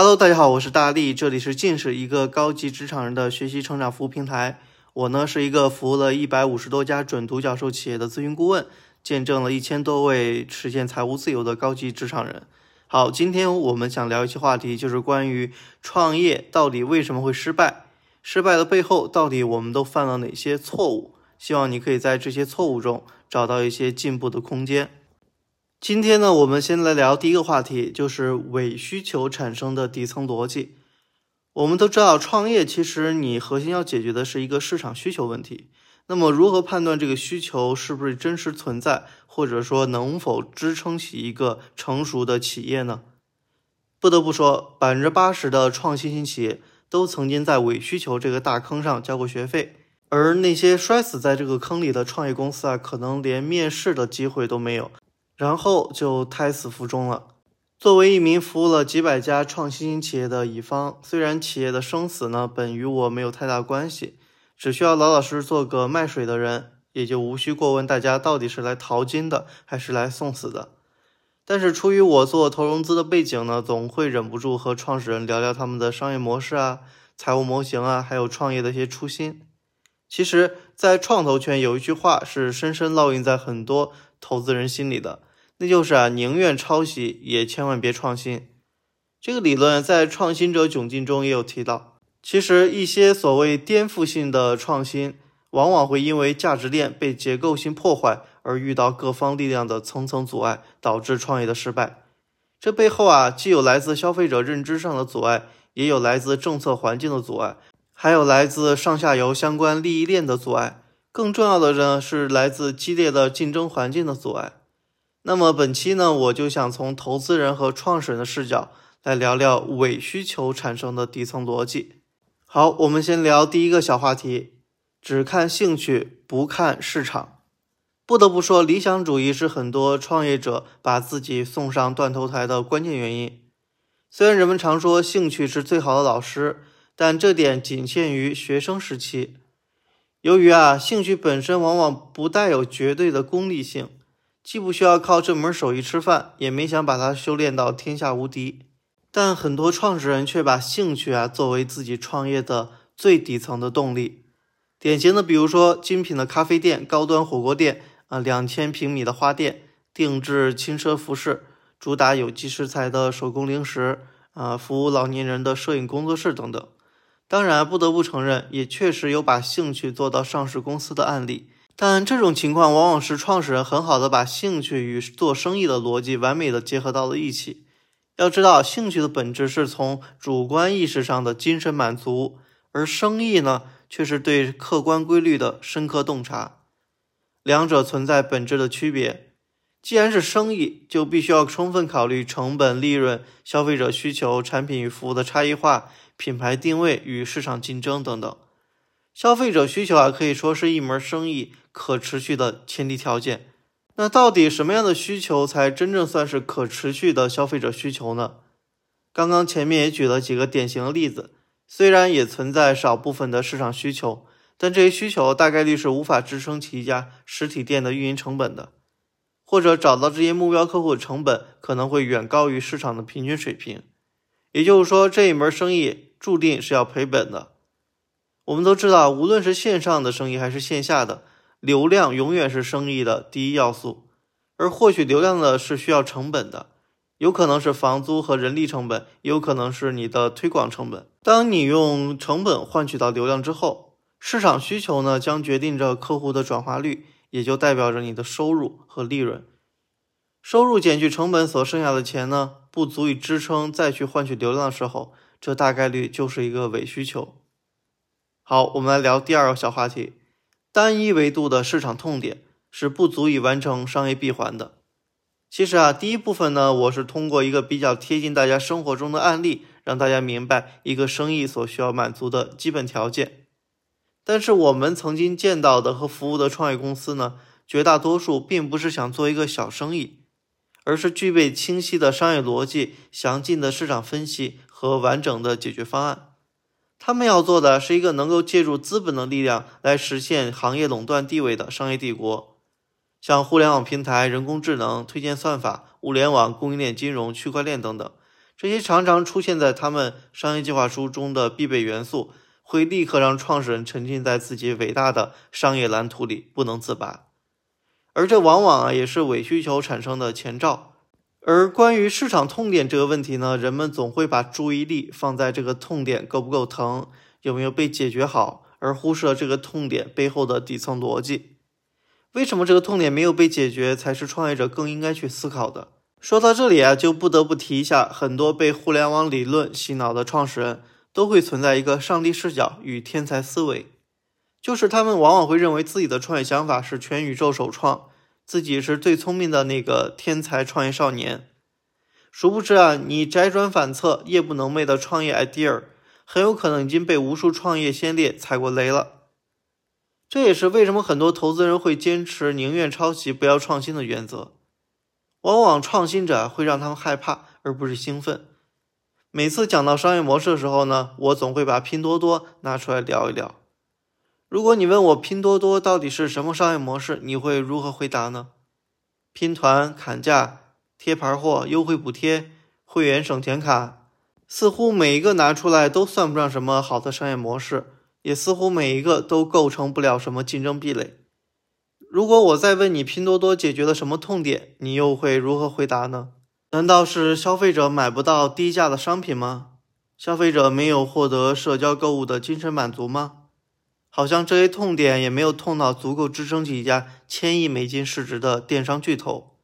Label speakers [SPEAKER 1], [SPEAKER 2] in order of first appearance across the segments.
[SPEAKER 1] Hello，大家好，我是大力，这里是近视一个高级职场人的学习成长服务平台。我呢是一个服务了一百五十多家准独角兽企业的咨询顾问，见证了一千多位实现财务自由的高级职场人。好，今天我们想聊一期话题，就是关于创业到底为什么会失败，失败的背后到底我们都犯了哪些错误？希望你可以在这些错误中找到一些进步的空间。今天呢，我们先来聊第一个话题，就是伪需求产生的底层逻辑。我们都知道，创业其实你核心要解决的是一个市场需求问题。那么，如何判断这个需求是不是真实存在，或者说能否支撑起一个成熟的企业呢？不得不说，百分之八十的创新型企业都曾经在伪需求这个大坑上交过学费，而那些摔死在这个坑里的创业公司啊，可能连面试的机会都没有。然后就胎死腹中了。作为一名服务了几百家创新企业的乙方，虽然企业的生死呢本与我没有太大关系，只需要老老实实做个卖水的人，也就无需过问大家到底是来淘金的还是来送死的。但是出于我做投融资的背景呢，总会忍不住和创始人聊聊他们的商业模式啊、财务模型啊，还有创业的一些初心。其实，在创投圈有一句话是深深烙印在很多投资人心里的。那就是啊，宁愿抄袭也千万别创新。这个理论在《创新者窘境》中也有提到。其实，一些所谓颠覆性的创新，往往会因为价值链被结构性破坏而遇到各方力量的层层阻碍，导致创业的失败。这背后啊，既有来自消费者认知上的阻碍，也有来自政策环境的阻碍，还有来自上下游相关利益链的阻碍。更重要的呢，是来自激烈的竞争环境的阻碍。那么本期呢，我就想从投资人和创始人的视角来聊聊伪需求产生的底层逻辑。好，我们先聊第一个小话题：只看兴趣不看市场。不得不说，理想主义是很多创业者把自己送上断头台的关键原因。虽然人们常说兴趣是最好的老师，但这点仅限于学生时期。由于啊，兴趣本身往往不带有绝对的功利性。既不需要靠这门手艺吃饭，也没想把它修炼到天下无敌。但很多创始人却把兴趣啊作为自己创业的最底层的动力。典型的，比如说精品的咖啡店、高端火锅店啊，两千平米的花店、定制轻奢服饰、主打有机食材的手工零食啊，服务老年人的摄影工作室等等。当然，不得不承认，也确实有把兴趣做到上市公司的案例。但这种情况往往是创始人很好的把兴趣与做生意的逻辑完美的结合到了一起。要知道，兴趣的本质是从主观意识上的精神满足，而生意呢，却是对客观规律的深刻洞察。两者存在本质的区别。既然是生意，就必须要充分考虑成本、利润、消费者需求、产品与服务的差异化、品牌定位与市场竞争等等。消费者需求啊，可以说是一门生意可持续的前提条件。那到底什么样的需求才真正算是可持续的消费者需求呢？刚刚前面也举了几个典型的例子，虽然也存在少部分的市场需求，但这些需求大概率是无法支撑起一家实体店的运营成本的，或者找到这些目标客户的成本可能会远高于市场的平均水平。也就是说，这一门生意注定是要赔本的。我们都知道，无论是线上的生意还是线下的，流量永远是生意的第一要素。而获取流量的是需要成本的，有可能是房租和人力成本，也有可能是你的推广成本。当你用成本换取到流量之后，市场需求呢将决定着客户的转化率，也就代表着你的收入和利润。收入减去成本所剩下的钱呢，不足以支撑再去换取流量的时候，这大概率就是一个伪需求。好，我们来聊第二个小话题。单一维度的市场痛点是不足以完成商业闭环的。其实啊，第一部分呢，我是通过一个比较贴近大家生活中的案例，让大家明白一个生意所需要满足的基本条件。但是我们曾经见到的和服务的创业公司呢，绝大多数并不是想做一个小生意，而是具备清晰的商业逻辑、详尽的市场分析和完整的解决方案。他们要做的是一个能够借助资本的力量来实现行业垄断地位的商业帝国，像互联网平台、人工智能、推荐算法、物联网、供应链金融、区块链等等，这些常常出现在他们商业计划书中的必备元素，会立刻让创始人沉浸在自己伟大的商业蓝图里不能自拔。而这往往啊也是伪需求产生的前兆。而关于市场痛点这个问题呢，人们总会把注意力放在这个痛点够不够疼，有没有被解决好，而忽视了这个痛点背后的底层逻辑。为什么这个痛点没有被解决，才是创业者更应该去思考的。说到这里啊，就不得不提一下，很多被互联网理论洗脑的创始人，都会存在一个上帝视角与天才思维，就是他们往往会认为自己的创业想法是全宇宙首创，自己是最聪明的那个天才创业少年。殊不知啊，你辗转反侧、夜不能寐的创业 idea，很有可能已经被无数创业先烈踩过雷了。这也是为什么很多投资人会坚持宁愿抄袭不要创新的原则。往往创新者会让他们害怕，而不是兴奋。每次讲到商业模式的时候呢，我总会把拼多多拿出来聊一聊。如果你问我拼多多到底是什么商业模式，你会如何回答呢？拼团、砍价、贴牌货、优惠补贴、会员省钱卡，似乎每一个拿出来都算不上什么好的商业模式。也似乎每一个都构成不了什么竞争壁垒。如果我再问你拼多多解决了什么痛点，你又会如何回答呢？难道是消费者买不到低价的商品吗？消费者没有获得社交购物的精神满足吗？好像这些痛点也没有痛到足够支撑起一家千亿美金市值的电商巨头。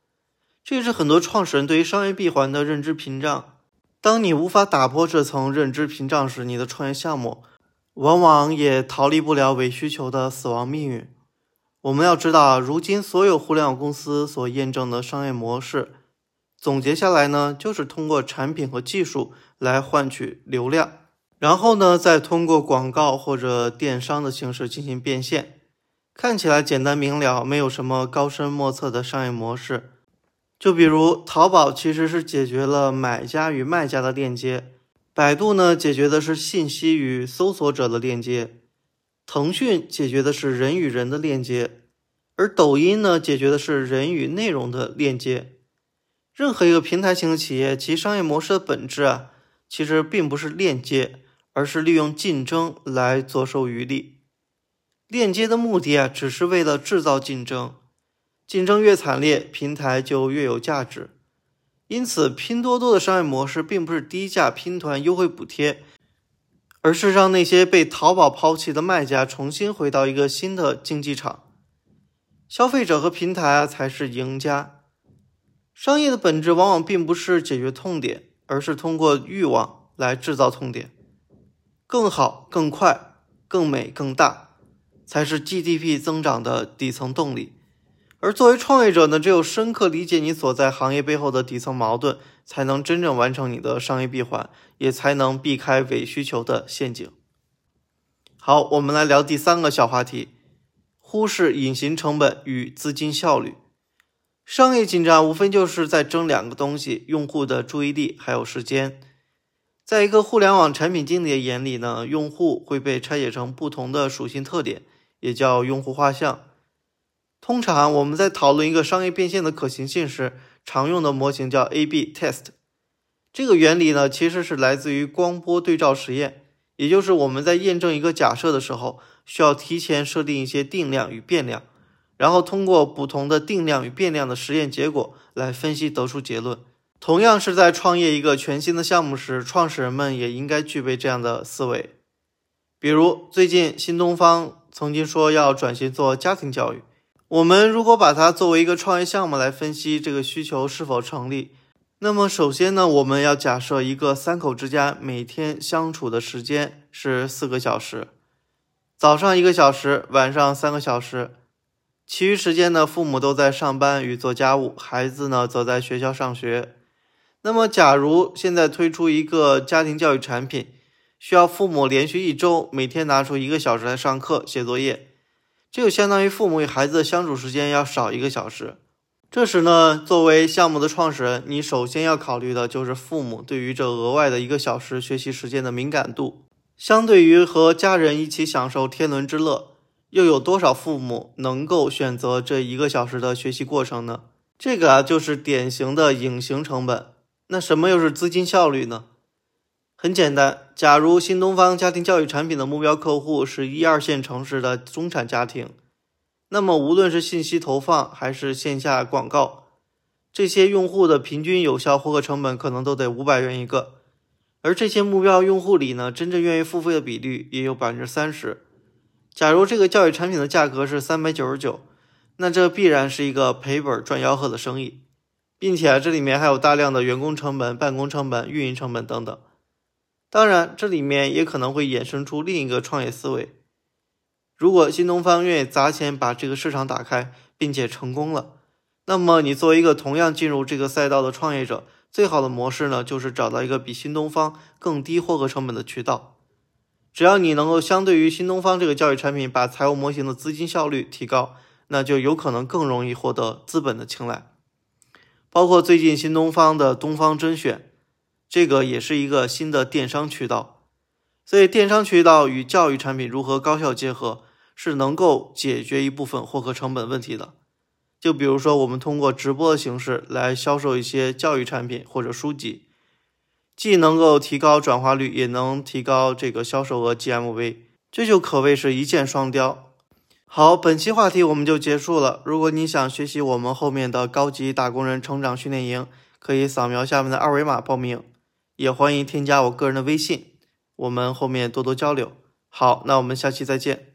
[SPEAKER 1] 这也是很多创始人对于商业闭环的认知屏障。当你无法打破这层认知屏障时，你的创业项目。往往也逃离不了伪需求的死亡命运。我们要知道，如今所有互联网公司所验证的商业模式，总结下来呢，就是通过产品和技术来换取流量，然后呢，再通过广告或者电商的形式进行变现。看起来简单明了，没有什么高深莫测的商业模式。就比如淘宝，其实是解决了买家与卖家的链接。百度呢，解决的是信息与搜索者的链接；腾讯解决的是人与人的链接，而抖音呢，解决的是人与内容的链接。任何一个平台型的企业，其商业模式的本质啊，其实并不是链接，而是利用竞争来坐收渔利。链接的目的啊，只是为了制造竞争，竞争越惨烈，平台就越有价值。因此，拼多多的商业模式并不是低价拼团、优惠补贴，而是让那些被淘宝抛弃的卖家重新回到一个新的竞技场。消费者和平台啊才是赢家。商业的本质往往并不是解决痛点，而是通过欲望来制造痛点。更好、更快、更美、更大，才是 GDP 增长的底层动力。而作为创业者呢，只有深刻理解你所在行业背后的底层矛盾，才能真正完成你的商业闭环，也才能避开伪需求的陷阱。好，我们来聊第三个小话题：忽视隐形成本与资金效率。商业进展无非就是在争两个东西：用户的注意力还有时间。在一个互联网产品经理的眼里呢，用户会被拆解成不同的属性特点，也叫用户画像。通常我们在讨论一个商业变现的可行性时，常用的模型叫 A/B test。这个原理呢，其实是来自于光波对照实验，也就是我们在验证一个假设的时候，需要提前设定一些定量与变量，然后通过不同的定量与变量的实验结果来分析得出结论。同样是在创业一个全新的项目时，创始人们也应该具备这样的思维。比如最近新东方曾经说要转型做家庭教育。我们如果把它作为一个创业项目来分析这个需求是否成立，那么首先呢，我们要假设一个三口之家每天相处的时间是四个小时，早上一个小时，晚上三个小时，其余时间呢，父母都在上班与做家务，孩子呢则在学校上学。那么，假如现在推出一个家庭教育产品，需要父母连续一周每天拿出一个小时来上课写作业。这就相当于父母与孩子的相处时间要少一个小时。这时呢，作为项目的创始人，你首先要考虑的就是父母对于这额外的一个小时学习时间的敏感度。相对于和家人一起享受天伦之乐，又有多少父母能够选择这一个小时的学习过程呢？这个啊，就是典型的隐形成本。那什么又是资金效率呢？很简单，假如新东方家庭教育产品的目标客户是一二线城市的中产家庭，那么无论是信息投放还是线下广告，这些用户的平均有效获客成本可能都得五百元一个。而这些目标用户里呢，真正愿意付费的比率也有百分之三十。假如这个教育产品的价格是三百九十九，那这必然是一个赔本赚吆喝的生意，并且这里面还有大量的员工成本、办公成本、运营成本等等。当然，这里面也可能会衍生出另一个创业思维：如果新东方愿意砸钱把这个市场打开，并且成功了，那么你作为一个同样进入这个赛道的创业者。最好的模式呢，就是找到一个比新东方更低获客成本的渠道。只要你能够相对于新东方这个教育产品，把财务模型的资金效率提高，那就有可能更容易获得资本的青睐。包括最近新东方的东方甄选，这个也是一个新的电商渠道。所以，电商渠道与教育产品如何高效结合，是能够解决一部分获客成本问题的。就比如说，我们通过直播的形式来销售一些教育产品或者书籍，既能够提高转化率，也能提高这个销售额 GMV，这就可谓是一箭双雕。好，本期话题我们就结束了。如果你想学习我们后面的高级打工人成长训练营，可以扫描下面的二维码报名，也欢迎添加我个人的微信，我们后面多多交流。好，那我们下期再见。